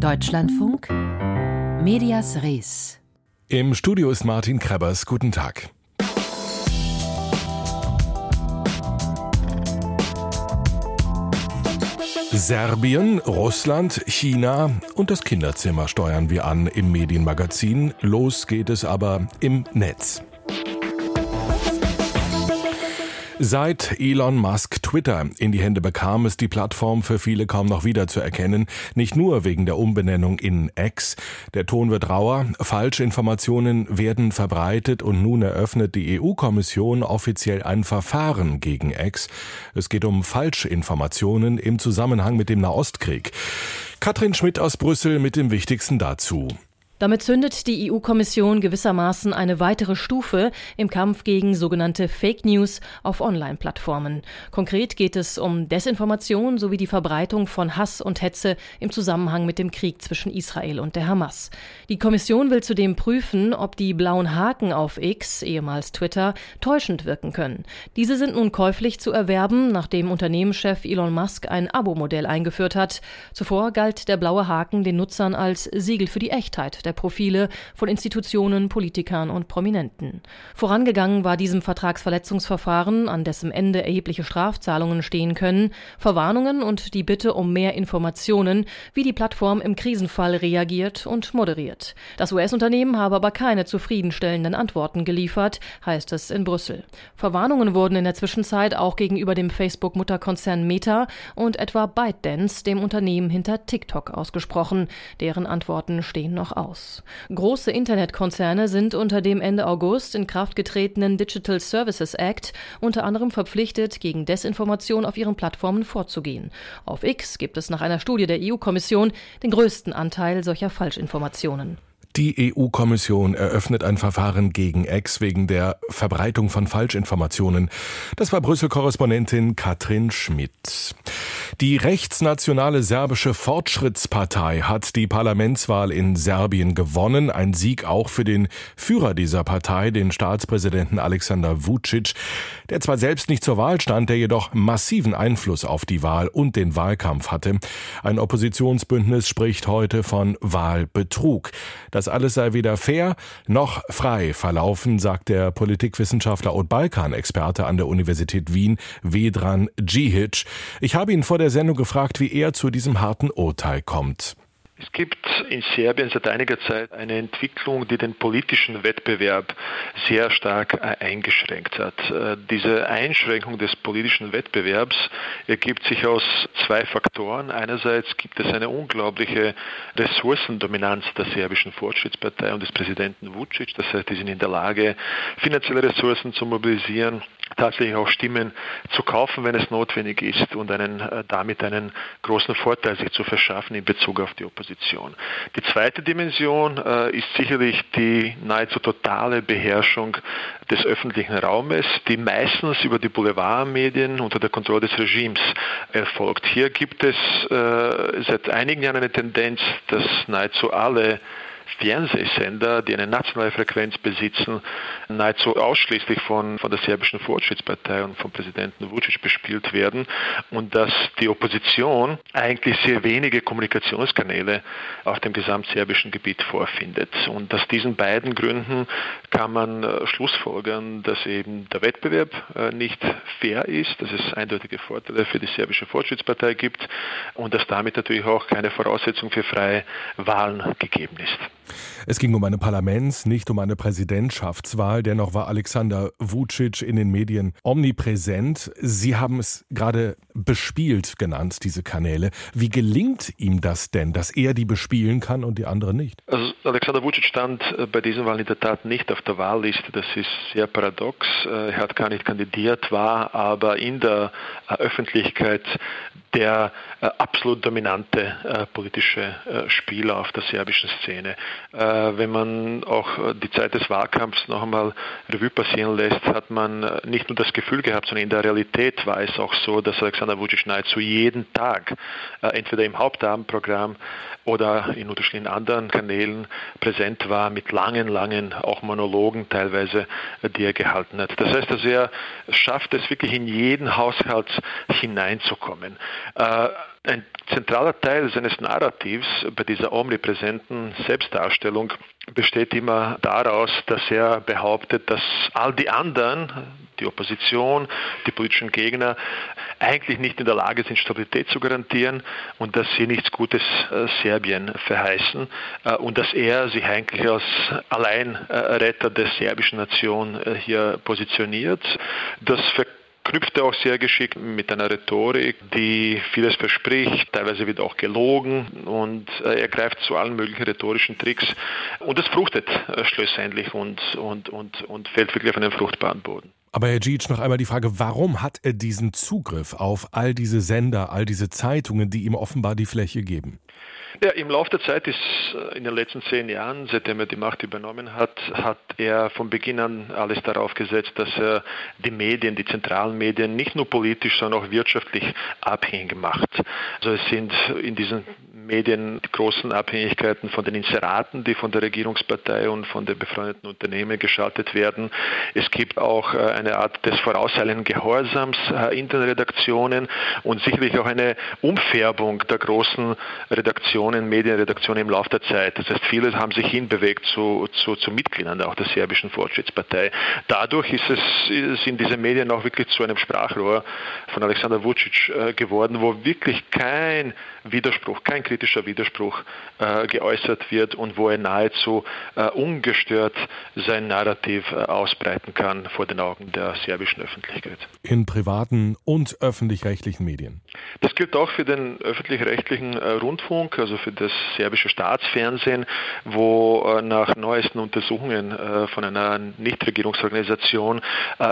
Deutschlandfunk Medias Res. Im Studio ist Martin Krebers. Guten Tag. Serbien, Russland, China und das Kinderzimmer steuern wir an im Medienmagazin. Los geht es aber im Netz. Seit Elon Musk Twitter in die Hände bekam, ist die Plattform für viele kaum noch wiederzuerkennen. Nicht nur wegen der Umbenennung in X. Der Ton wird rauer, Falschinformationen werden verbreitet und nun eröffnet die EU-Kommission offiziell ein Verfahren gegen X. Es geht um Falschinformationen im Zusammenhang mit dem Nahostkrieg. Katrin Schmidt aus Brüssel mit dem Wichtigsten dazu. Damit zündet die EU-Kommission gewissermaßen eine weitere Stufe im Kampf gegen sogenannte Fake News auf Online-Plattformen. Konkret geht es um Desinformation sowie die Verbreitung von Hass und Hetze im Zusammenhang mit dem Krieg zwischen Israel und der Hamas. Die Kommission will zudem prüfen, ob die blauen Haken auf X, ehemals Twitter, täuschend wirken können. Diese sind nun käuflich zu erwerben, nachdem Unternehmenschef Elon Musk ein Abo-Modell eingeführt hat. Zuvor galt der blaue Haken den Nutzern als Siegel für die Echtheit der Profile von Institutionen, Politikern und Prominenten. Vorangegangen war diesem Vertragsverletzungsverfahren, an dessen Ende erhebliche Strafzahlungen stehen können, Verwarnungen und die Bitte um mehr Informationen, wie die Plattform im Krisenfall reagiert und moderiert. Das US-Unternehmen habe aber keine zufriedenstellenden Antworten geliefert, heißt es in Brüssel. Verwarnungen wurden in der Zwischenzeit auch gegenüber dem Facebook-Mutterkonzern Meta und etwa ByteDance, dem Unternehmen hinter TikTok, ausgesprochen. Deren Antworten stehen noch aus aus. Große Internetkonzerne sind unter dem Ende August in Kraft getretenen Digital Services Act unter anderem verpflichtet, gegen Desinformation auf ihren Plattformen vorzugehen. Auf X gibt es nach einer Studie der EU-Kommission den größten Anteil solcher Falschinformationen. Die EU-Kommission eröffnet ein Verfahren gegen Ex wegen der Verbreitung von Falschinformationen. Das war Brüssel-Korrespondentin Katrin Schmidt. Die rechtsnationale serbische Fortschrittspartei hat die Parlamentswahl in Serbien gewonnen. Ein Sieg auch für den Führer dieser Partei, den Staatspräsidenten Alexander Vucic, der zwar selbst nicht zur Wahl stand, der jedoch massiven Einfluss auf die Wahl und den Wahlkampf hatte. Ein Oppositionsbündnis spricht heute von Wahlbetrug. Das alles sei weder fair noch frei verlaufen, sagt der Politikwissenschaftler und Balkan-Experte an der Universität Wien, Vedran Djihic. Ich habe ihn vor der Sendung gefragt, wie er zu diesem harten Urteil kommt. Es gibt in Serbien seit einiger Zeit eine Entwicklung, die den politischen Wettbewerb sehr stark äh, eingeschränkt hat. Äh, diese Einschränkung des politischen Wettbewerbs ergibt sich aus zwei Faktoren. Einerseits gibt es eine unglaubliche Ressourcendominanz der serbischen Fortschrittspartei und des Präsidenten Vucic. Das heißt, die sind in der Lage, finanzielle Ressourcen zu mobilisieren, tatsächlich auch Stimmen zu kaufen, wenn es notwendig ist und einen, äh, damit einen großen Vorteil sich zu verschaffen in Bezug auf die Opposition. Die zweite Dimension äh, ist sicherlich die nahezu totale Beherrschung des öffentlichen Raumes, die meistens über die Boulevardmedien unter der Kontrolle des Regimes erfolgt. Hier gibt es äh, seit einigen Jahren eine Tendenz, dass nahezu alle Fernsehsender, die eine nationale Frequenz besitzen, nahezu ausschließlich von, von der serbischen Fortschrittspartei und vom Präsidenten Vucic bespielt werden und dass die Opposition eigentlich sehr wenige Kommunikationskanäle auf dem gesamtserbischen Gebiet vorfindet. Und aus diesen beiden Gründen kann man äh, schlussfolgern, dass eben der Wettbewerb äh, nicht fair ist, dass es eindeutige Vorteile für die serbische Fortschrittspartei gibt und dass damit natürlich auch keine Voraussetzung für freie Wahlen gegeben ist. Es ging um eine Parlaments-, nicht um eine Präsidentschaftswahl. Dennoch war Alexander Vucic in den Medien omnipräsent. Sie haben es gerade bespielt genannt, diese Kanäle. Wie gelingt ihm das denn, dass er die bespielen kann und die anderen nicht? Also Alexander Vucic stand äh, bei diesen Wahlen in der Tat nicht auf der Wahlliste. Das ist sehr paradox. Äh, er hat gar nicht kandidiert, war aber in der äh, Öffentlichkeit der absolut dominante politische Spieler auf der serbischen Szene. Wenn man auch die Zeit des Wahlkampfs noch einmal Revue passieren lässt, hat man nicht nur das Gefühl gehabt, sondern in der Realität war es auch so, dass Alexander Vucic nahezu jeden Tag entweder im Hauptabendprogramm oder in unterschiedlichen anderen Kanälen präsent war mit langen, langen auch Monologen teilweise, die er gehalten hat. Das heißt, dass er schafft es wirklich in jeden Haushalt hineinzukommen. Äh, ein zentraler Teil seines Narrativs bei dieser omnipräsenten Selbstdarstellung besteht immer daraus, dass er behauptet, dass all die anderen, die Opposition, die politischen Gegner, eigentlich nicht in der Lage sind, Stabilität zu garantieren und dass sie nichts Gutes äh, Serbien verheißen äh, und dass er sich eigentlich als Alleinretter der serbischen Nation äh, hier positioniert. Das knüpft er auch sehr geschickt mit einer Rhetorik, die vieles verspricht, teilweise wird auch gelogen und er greift zu allen möglichen rhetorischen Tricks und es fruchtet schlussendlich und, und, und, und fällt wirklich auf einen fruchtbaren Boden. Aber Herr Gic, noch einmal die Frage, warum hat er diesen Zugriff auf all diese Sender, all diese Zeitungen, die ihm offenbar die Fläche geben? Ja, im Laufe der Zeit ist äh, in den letzten zehn Jahren, seitdem er die Macht übernommen hat, hat er von Beginn an alles darauf gesetzt, dass er die Medien, die zentralen Medien nicht nur politisch, sondern auch wirtschaftlich abhängig macht. Also es sind in diesen Medien die großen Abhängigkeiten von den Inseraten, die von der Regierungspartei und von den befreundeten Unternehmen geschaltet werden. Es gibt auch äh, eine Art des vorauseilenden Gehorsams äh, in den Redaktionen und sicherlich auch eine Umfärbung der großen Redaktionen, Medienredaktionen im Laufe der Zeit. Das heißt, viele haben sich hinbewegt zu, zu, zu Mitgliedern auch der serbischen Fortschrittspartei. Dadurch ist es, sind diese Medien auch wirklich zu einem Sprachrohr von Alexander Vucic äh, geworden, wo wirklich kein Widerspruch, kein kritischer Widerspruch äh, geäußert wird und wo er nahezu äh, ungestört sein Narrativ äh, ausbreiten kann vor den Augen der serbischen Öffentlichkeit. In privaten und öffentlich-rechtlichen Medien. Das gilt auch für den öffentlich-rechtlichen äh, Rundfunk, also für das serbische Staatsfernsehen, wo äh, nach neuesten Untersuchungen äh, von einer Nichtregierungsorganisation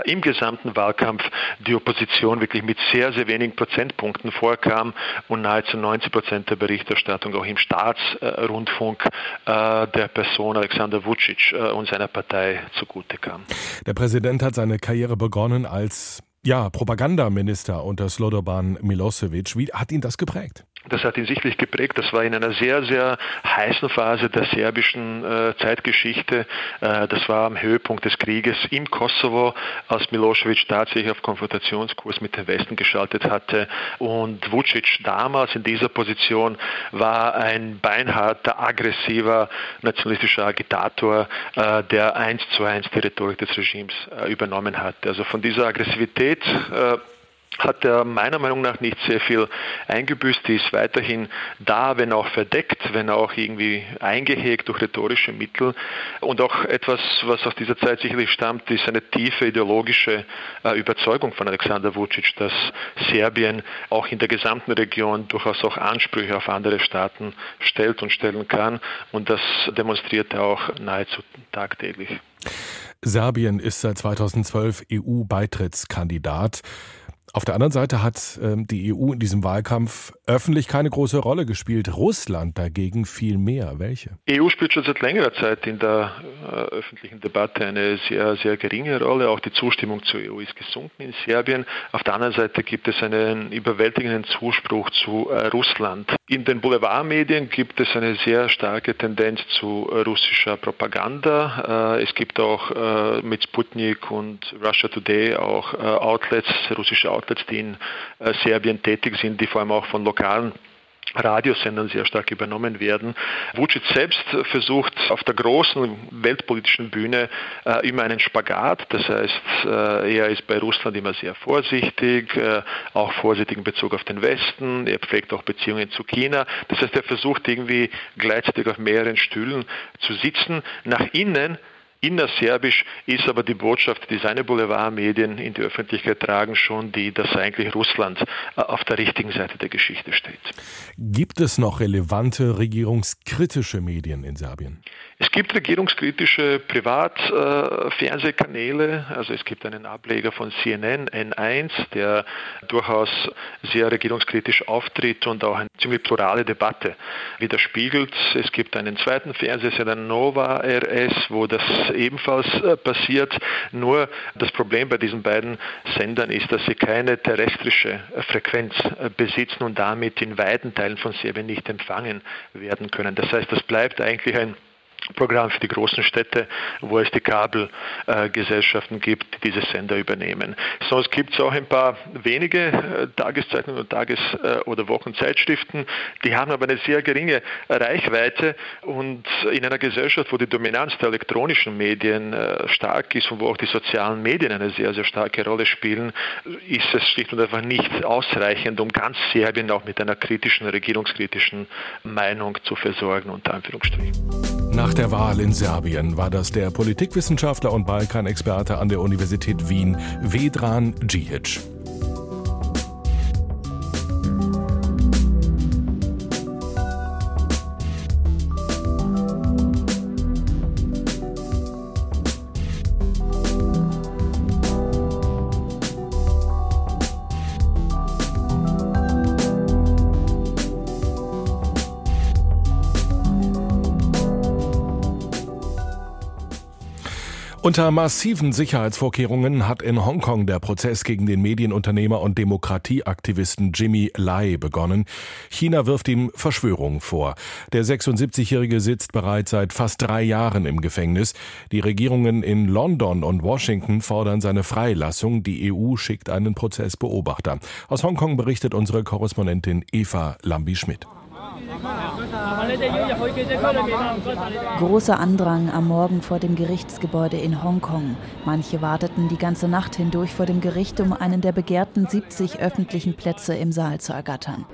im gesamten Wahlkampf die Opposition wirklich mit sehr, sehr wenigen Prozentpunkten vorkam und nahezu 90 Prozent der Berichterstattung auch im Staatsrundfunk der Person Alexander Vucic und seiner Partei zugute kam. Der Präsident hat seine Karriere begonnen als ja, Propagandaminister unter Slobodan Milosevic. Wie hat ihn das geprägt? Das hat ihn sichtlich geprägt. Das war in einer sehr, sehr heißen Phase der serbischen äh, Zeitgeschichte. Äh, das war am Höhepunkt des Krieges im Kosovo, als Milosevic tatsächlich auf Konfrontationskurs mit dem Westen geschaltet hatte. Und Vucic damals in dieser Position war ein beinharter, aggressiver, nationalistischer Agitator, äh, der eins zu eins die Rhetorik des Regimes äh, übernommen hat. Also von dieser Aggressivität äh, hat er meiner Meinung nach nicht sehr viel eingebüßt. Die ist weiterhin da, wenn auch verdeckt, wenn auch irgendwie eingehegt durch rhetorische Mittel. Und auch etwas, was aus dieser Zeit sicherlich stammt, ist eine tiefe ideologische äh, Überzeugung von Alexander Vucic, dass Serbien auch in der gesamten Region durchaus auch Ansprüche auf andere Staaten stellt und stellen kann. Und das demonstriert er auch nahezu tagtäglich. Serbien ist seit 2012 EU-Beitrittskandidat. Auf der anderen Seite hat ähm, die EU in diesem Wahlkampf öffentlich keine große Rolle gespielt. Russland dagegen viel mehr. Welche? Die EU spielt schon seit längerer Zeit in der äh, öffentlichen Debatte eine sehr, sehr geringe Rolle. Auch die Zustimmung zur EU ist gesunken in Serbien. Auf der anderen Seite gibt es einen überwältigenden Zuspruch zu äh, Russland. In den Boulevardmedien gibt es eine sehr starke Tendenz zu äh, russischer Propaganda. Äh, es gibt auch äh, mit Sputnik und Russia Today auch Outlets, russische Outlets, die in Serbien tätig sind, die vor allem auch von lokalen Radiosendern sehr stark übernommen werden. Vucic selbst versucht auf der großen weltpolitischen Bühne äh, immer einen Spagat. Das heißt, äh, er ist bei Russland immer sehr vorsichtig, äh, auch vorsichtig in Bezug auf den Westen. Er pflegt auch Beziehungen zu China. Das heißt, er versucht irgendwie gleichzeitig auf mehreren Stühlen zu sitzen. Nach innen Innerserbisch ist aber die Botschaft, die seine Boulevardmedien in die Öffentlichkeit tragen, schon die, dass eigentlich Russland äh, auf der richtigen Seite der Geschichte steht. Gibt es noch relevante regierungskritische Medien in Serbien? Es gibt regierungskritische Privatfernsehkanäle, äh, also es gibt einen Ableger von CNN, N1, der durchaus sehr regierungskritisch auftritt und auch eine ziemlich plurale Debatte widerspiegelt. Es gibt einen zweiten Fernsehsender Nova RS, wo das ebenfalls äh, passiert. Nur das Problem bei diesen beiden Sendern ist, dass sie keine terrestrische Frequenz äh, besitzen und damit in weiten Teilen von Serbien nicht empfangen werden können. Das heißt, das bleibt eigentlich ein Programm für die großen Städte, wo es die Kabelgesellschaften gibt, die diese Sender übernehmen. Sonst gibt es auch ein paar wenige äh, Tageszeitungen und Tages- äh, oder Wochenzeitschriften, die haben aber eine sehr geringe Reichweite und in einer Gesellschaft, wo die Dominanz der elektronischen Medien äh, stark ist und wo auch die sozialen Medien eine sehr, sehr starke Rolle spielen, ist es schlicht und einfach nicht ausreichend, um ganz Serbien auch mit einer kritischen, regierungskritischen Meinung zu versorgen, unter Anführungsstrichen. Nach der Wahl in Serbien war das der Politikwissenschaftler und Balkanexperte an der Universität Wien, Vedran Djihic. Unter massiven Sicherheitsvorkehrungen hat in Hongkong der Prozess gegen den Medienunternehmer und Demokratieaktivisten Jimmy Lai begonnen. China wirft ihm Verschwörungen vor. Der 76-Jährige sitzt bereits seit fast drei Jahren im Gefängnis. Die Regierungen in London und Washington fordern seine Freilassung. Die EU schickt einen Prozessbeobachter. Aus Hongkong berichtet unsere Korrespondentin Eva Lambi-Schmidt. Großer Andrang am Morgen vor dem Gerichtsgebäude in Hongkong. Manche warteten die ganze Nacht hindurch vor dem Gericht, um einen der begehrten 70 öffentlichen Plätze im Saal zu ergattern.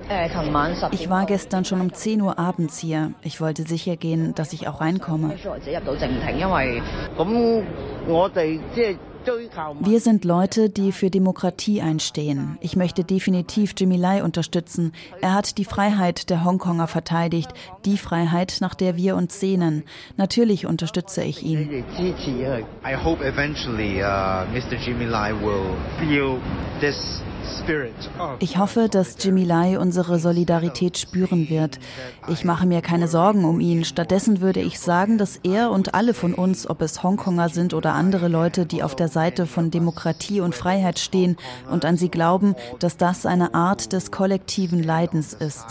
Ich war gestern schon um 10 Uhr abends hier. Ich wollte sicher gehen, dass ich auch reinkomme. Wir sind Leute, die für Demokratie einstehen. Ich möchte definitiv Jimmy Lai unterstützen. Er hat die Freiheit der Hongkonger verteidigt, die Freiheit, nach der wir uns sehnen. Natürlich unterstütze ich ihn. I hope eventually uh, Mr. Jimmy Lai will feel this ich hoffe, dass Jimmy Lai unsere Solidarität spüren wird. Ich mache mir keine Sorgen um ihn. Stattdessen würde ich sagen, dass er und alle von uns, ob es Hongkonger sind oder andere Leute, die auf der Seite von Demokratie und Freiheit stehen und an sie glauben, dass das eine Art des kollektiven Leidens ist.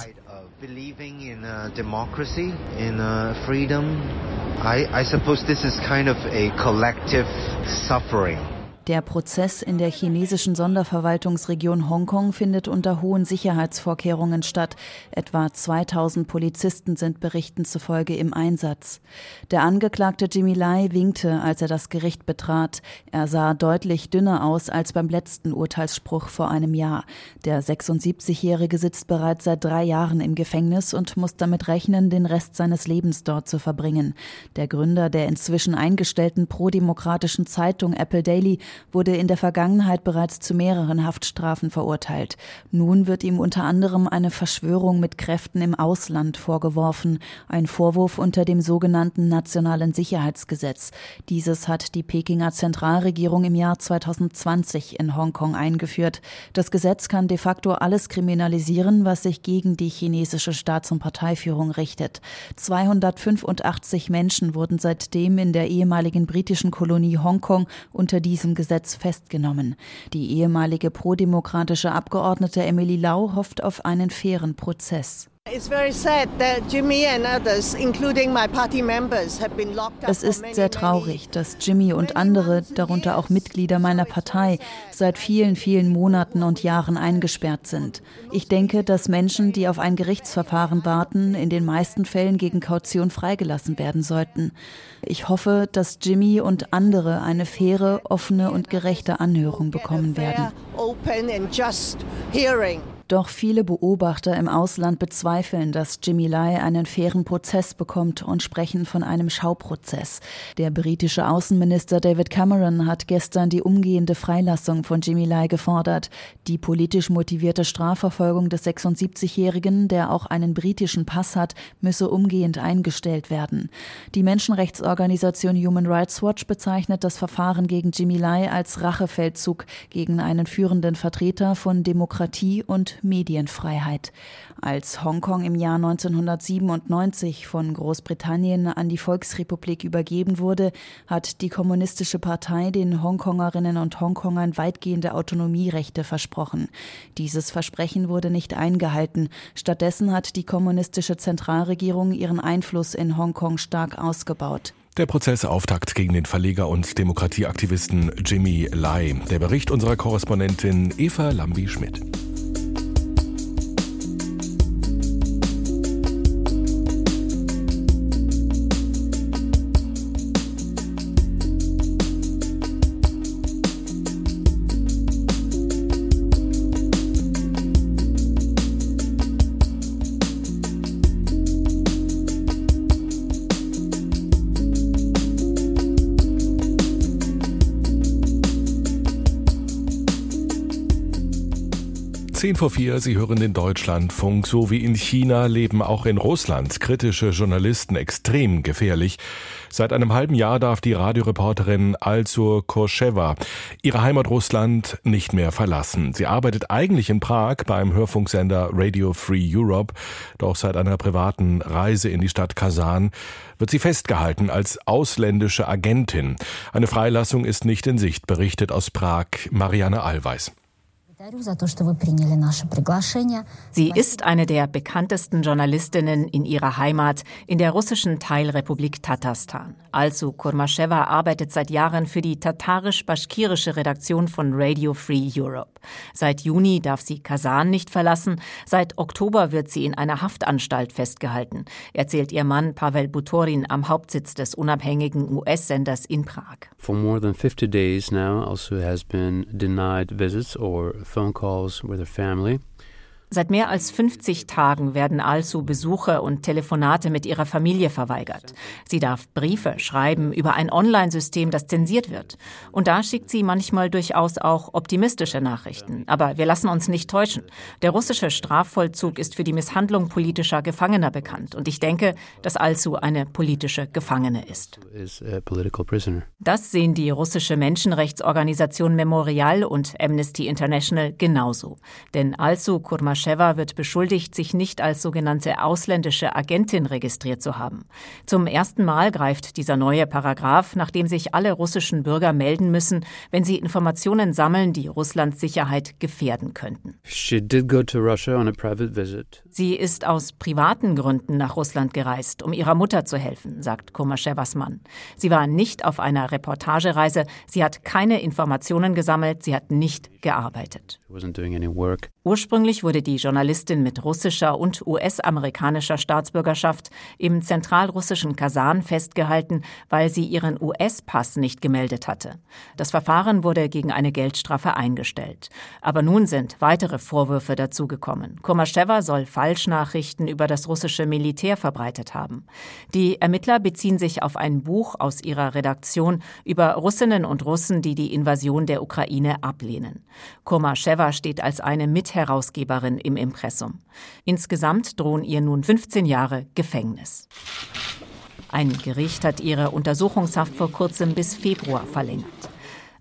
Believing in uh, democracy, in uh, freedom, I, I suppose this is kind of a collective suffering. Der Prozess in der chinesischen Sonderverwaltungsregion Hongkong findet unter hohen Sicherheitsvorkehrungen statt. Etwa 2000 Polizisten sind Berichten zufolge im Einsatz. Der Angeklagte Jimmy Lai winkte, als er das Gericht betrat. Er sah deutlich dünner aus als beim letzten Urteilsspruch vor einem Jahr. Der 76-Jährige sitzt bereits seit drei Jahren im Gefängnis und muss damit rechnen, den Rest seines Lebens dort zu verbringen. Der Gründer der inzwischen eingestellten prodemokratischen Zeitung Apple Daily wurde in der Vergangenheit bereits zu mehreren Haftstrafen verurteilt. Nun wird ihm unter anderem eine Verschwörung mit Kräften im Ausland vorgeworfen, ein Vorwurf unter dem sogenannten Nationalen Sicherheitsgesetz. Dieses hat die Pekinger Zentralregierung im Jahr 2020 in Hongkong eingeführt. Das Gesetz kann de facto alles kriminalisieren, was sich gegen die chinesische Staats- und Parteiführung richtet. 285 Menschen wurden seitdem in der ehemaligen britischen Kolonie Hongkong unter diesem Gesetz Gesetz festgenommen. Die ehemalige prodemokratische Abgeordnete Emily Lau hofft auf einen fairen Prozess. Es ist sehr traurig, dass Jimmy und andere, darunter auch Mitglieder meiner Partei, seit vielen, vielen Monaten und Jahren eingesperrt sind. Ich denke, dass Menschen, die auf ein Gerichtsverfahren warten, in den meisten Fällen gegen Kaution freigelassen werden sollten. Ich hoffe, dass Jimmy und andere eine faire, offene und gerechte Anhörung bekommen werden. Doch viele Beobachter im Ausland bezweifeln, dass Jimmy Lai einen fairen Prozess bekommt und sprechen von einem Schauprozess. Der britische Außenminister David Cameron hat gestern die umgehende Freilassung von Jimmy Lai gefordert. Die politisch motivierte Strafverfolgung des 76-Jährigen, der auch einen britischen Pass hat, müsse umgehend eingestellt werden. Die Menschenrechtsorganisation Human Rights Watch bezeichnet das Verfahren gegen Jimmy Lai als Rachefeldzug gegen einen führenden Vertreter von Demokratie und Medienfreiheit. Als Hongkong im Jahr 1997 von Großbritannien an die Volksrepublik übergeben wurde, hat die Kommunistische Partei den Hongkongerinnen und Hongkongern weitgehende Autonomierechte versprochen. Dieses Versprechen wurde nicht eingehalten. Stattdessen hat die kommunistische Zentralregierung ihren Einfluss in Hongkong stark ausgebaut. Der Prozessauftakt gegen den Verleger und Demokratieaktivisten Jimmy Lai. Der Bericht unserer Korrespondentin Eva Lambi-Schmidt. 10 vor 4, Sie hören den Deutschlandfunk. So wie in China leben auch in Russland kritische Journalisten extrem gefährlich. Seit einem halben Jahr darf die Radioreporterin Alsur Korschewa ihre Heimat Russland nicht mehr verlassen. Sie arbeitet eigentlich in Prag beim Hörfunksender Radio Free Europe. Doch seit einer privaten Reise in die Stadt Kasan wird sie festgehalten als ausländische Agentin. Eine Freilassung ist nicht in Sicht, berichtet aus Prag Marianne Allweis. Sie ist eine der bekanntesten Journalistinnen in ihrer Heimat, in der russischen Teilrepublik Tatarstan. Also Kurmaschewa arbeitet seit Jahren für die tatarisch-baschkirische Redaktion von Radio Free Europe. Seit Juni darf sie Kasan nicht verlassen, seit Oktober wird sie in einer Haftanstalt festgehalten, erzählt ihr Mann Pavel Butorin am Hauptsitz des unabhängigen US-Senders in Prag. For more than 50 days now, also has been denied visits or phone calls with her family. Seit mehr als 50 Tagen werden Alsu Besuche und Telefonate mit ihrer Familie verweigert. Sie darf Briefe schreiben über ein Online-System, das zensiert wird. Und da schickt sie manchmal durchaus auch optimistische Nachrichten. Aber wir lassen uns nicht täuschen. Der russische Strafvollzug ist für die Misshandlung politischer Gefangener bekannt. Und ich denke, dass Alsu eine politische Gefangene ist. Das sehen die russische Menschenrechtsorganisation Memorial und Amnesty International genauso. Denn Alsu Kurmasch Tomaschewa wird beschuldigt, sich nicht als sogenannte ausländische Agentin registriert zu haben. Zum ersten Mal greift dieser neue Paragraph, nachdem sich alle russischen Bürger melden müssen, wenn sie Informationen sammeln, die Russlands Sicherheit gefährden könnten. Sie ist aus privaten Gründen nach Russland gereist, um ihrer Mutter zu helfen, sagt Komaschewas Mann. Sie war nicht auf einer Reportagereise, sie hat keine Informationen gesammelt, sie hat nicht gearbeitet. Ursprünglich wurde die Journalistin mit russischer und US-amerikanischer Staatsbürgerschaft im zentralrussischen Kasan festgehalten, weil sie ihren US-Pass nicht gemeldet hatte. Das Verfahren wurde gegen eine Geldstrafe eingestellt. Aber nun sind weitere Vorwürfe dazugekommen. Komaschewa soll Falschnachrichten über das russische Militär verbreitet haben. Die Ermittler beziehen sich auf ein Buch aus ihrer Redaktion über Russinnen und Russen, die die Invasion der Ukraine ablehnen. Komaschewa steht als eine Mitherausgeberin Autorin im Impressum. Insgesamt drohen ihr nun 15 Jahre Gefängnis. Ein Gericht hat ihre Untersuchungshaft vor kurzem bis Februar verlängert.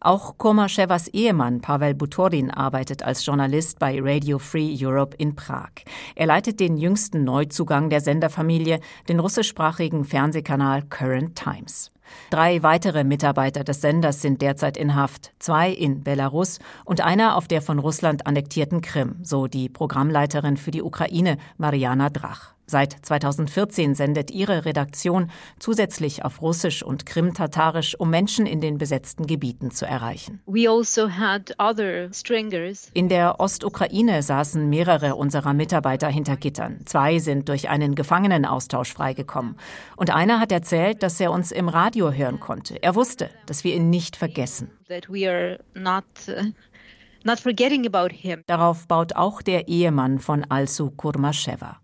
Auch Komaschevas Ehemann Pavel Butorin arbeitet als Journalist bei Radio Free Europe in Prag. Er leitet den jüngsten Neuzugang der Senderfamilie, den russischsprachigen Fernsehkanal Current Times. Drei weitere Mitarbeiter des Senders sind derzeit in Haft, zwei in Belarus und einer auf der von Russland annektierten Krim, so die Programmleiterin für die Ukraine, Mariana Drach. Seit 2014 sendet ihre Redaktion zusätzlich auf Russisch und Krim-Tatarisch, um Menschen in den besetzten Gebieten zu erreichen. Also in der Ostukraine saßen mehrere unserer Mitarbeiter hinter Gittern. Zwei sind durch einen Gefangenenaustausch freigekommen. Und einer hat erzählt, dass er uns im Radio hören konnte. Er wusste, dass wir ihn nicht vergessen. Not forgetting about him. Darauf baut auch der Ehemann von Alsu Kurmaschewa.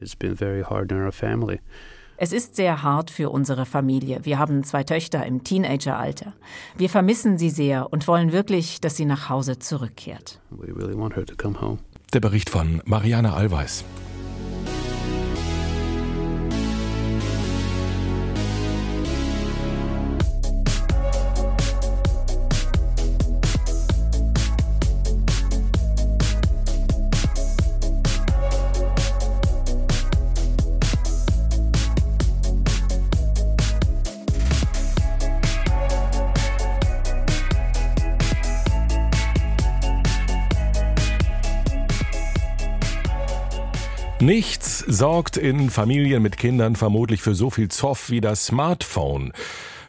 Es ist sehr hart für unsere Familie. Wir haben zwei Töchter im Teenageralter. Wir vermissen sie sehr und wollen wirklich, dass sie nach Hause zurückkehrt. Der Bericht von Mariana Allweis. Nichts sorgt in Familien mit Kindern vermutlich für so viel Zoff wie das Smartphone.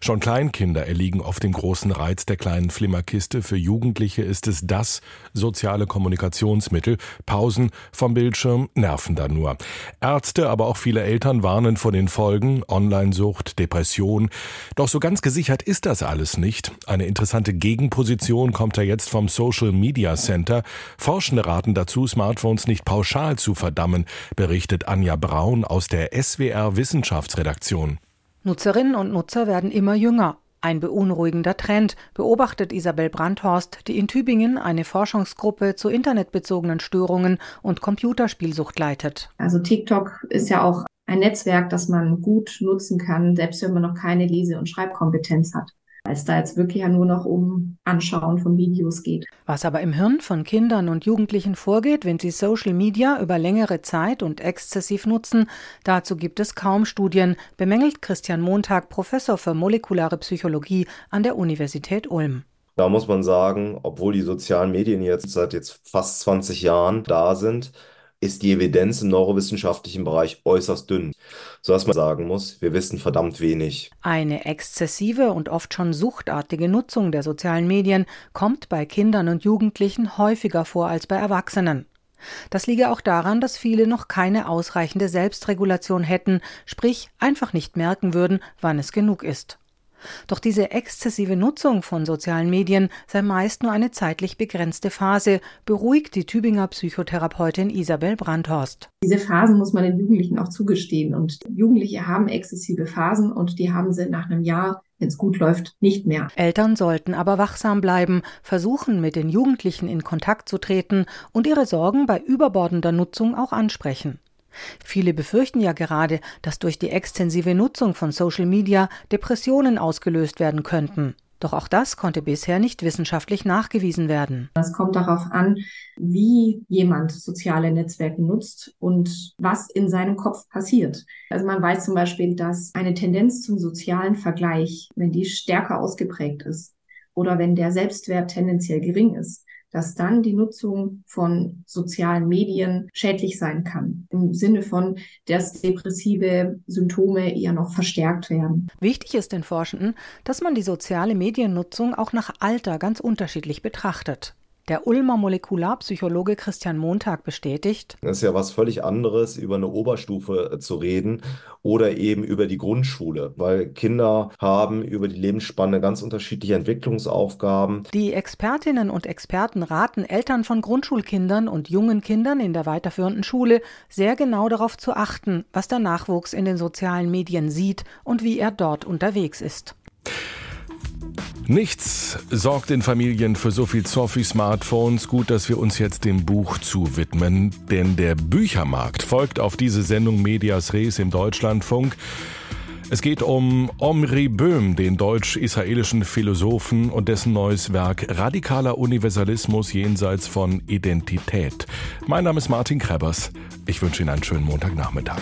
Schon Kleinkinder erliegen oft dem großen Reiz der kleinen Flimmerkiste. Für Jugendliche ist es das soziale Kommunikationsmittel. Pausen vom Bildschirm nerven da nur. Ärzte, aber auch viele Eltern warnen vor den Folgen. Onlinesucht, Depression. Doch so ganz gesichert ist das alles nicht. Eine interessante Gegenposition kommt da jetzt vom Social Media Center. Forschende raten dazu, Smartphones nicht pauschal zu verdammen, berichtet Anja Braun aus der SWR Wissenschaftsredaktion. Nutzerinnen und Nutzer werden immer jünger. Ein beunruhigender Trend, beobachtet Isabel Brandhorst, die in Tübingen eine Forschungsgruppe zu internetbezogenen Störungen und Computerspielsucht leitet. Also TikTok ist ja auch ein Netzwerk, das man gut nutzen kann, selbst wenn man noch keine Lese- und Schreibkompetenz hat als da jetzt wirklich ja nur noch um Anschauen von Videos geht. Was aber im Hirn von Kindern und Jugendlichen vorgeht, wenn sie Social Media über längere Zeit und exzessiv nutzen, dazu gibt es kaum Studien, bemängelt Christian Montag, Professor für molekulare Psychologie an der Universität Ulm. Da muss man sagen, obwohl die sozialen Medien jetzt seit jetzt fast 20 Jahren da sind, ist die Evidenz im neurowissenschaftlichen Bereich äußerst dünn, sodass man sagen muss, wir wissen verdammt wenig. Eine exzessive und oft schon suchtartige Nutzung der sozialen Medien kommt bei Kindern und Jugendlichen häufiger vor als bei Erwachsenen. Das liege auch daran, dass viele noch keine ausreichende Selbstregulation hätten, sprich einfach nicht merken würden, wann es genug ist. Doch diese exzessive Nutzung von sozialen Medien sei meist nur eine zeitlich begrenzte Phase, beruhigt die Tübinger Psychotherapeutin Isabel Brandhorst. Diese Phasen muss man den Jugendlichen auch zugestehen. Und Jugendliche haben exzessive Phasen und die haben sie nach einem Jahr wenn es gut läuft, nicht mehr. Eltern sollten aber wachsam bleiben, versuchen, mit den Jugendlichen in Kontakt zu treten und ihre Sorgen bei überbordender Nutzung auch ansprechen. Viele befürchten ja gerade, dass durch die extensive Nutzung von Social Media Depressionen ausgelöst werden könnten. Doch auch das konnte bisher nicht wissenschaftlich nachgewiesen werden. Es kommt darauf an, wie jemand soziale Netzwerke nutzt und was in seinem Kopf passiert. Also man weiß zum Beispiel, dass eine Tendenz zum sozialen Vergleich, wenn die stärker ausgeprägt ist oder wenn der Selbstwert tendenziell gering ist, dass dann die Nutzung von sozialen Medien schädlich sein kann. Im Sinne von, dass depressive Symptome eher noch verstärkt werden. Wichtig ist den Forschenden, dass man die soziale Mediennutzung auch nach Alter ganz unterschiedlich betrachtet. Der Ulmer Molekularpsychologe Christian Montag bestätigt. Es ist ja was völlig anderes, über eine Oberstufe äh, zu reden oder eben über die Grundschule, weil Kinder haben über die Lebensspanne ganz unterschiedliche Entwicklungsaufgaben. Die Expertinnen und Experten raten Eltern von Grundschulkindern und jungen Kindern in der weiterführenden Schule sehr genau darauf zu achten, was der Nachwuchs in den sozialen Medien sieht und wie er dort unterwegs ist. Nichts sorgt in Familien für so viel Zoff wie Smartphones. Gut, dass wir uns jetzt dem Buch zuwidmen, denn der Büchermarkt folgt auf diese Sendung Medias Res im Deutschlandfunk. Es geht um Omri Böhm, den deutsch-israelischen Philosophen und dessen neues Werk Radikaler Universalismus jenseits von Identität. Mein Name ist Martin Krebers. Ich wünsche Ihnen einen schönen Montagnachmittag.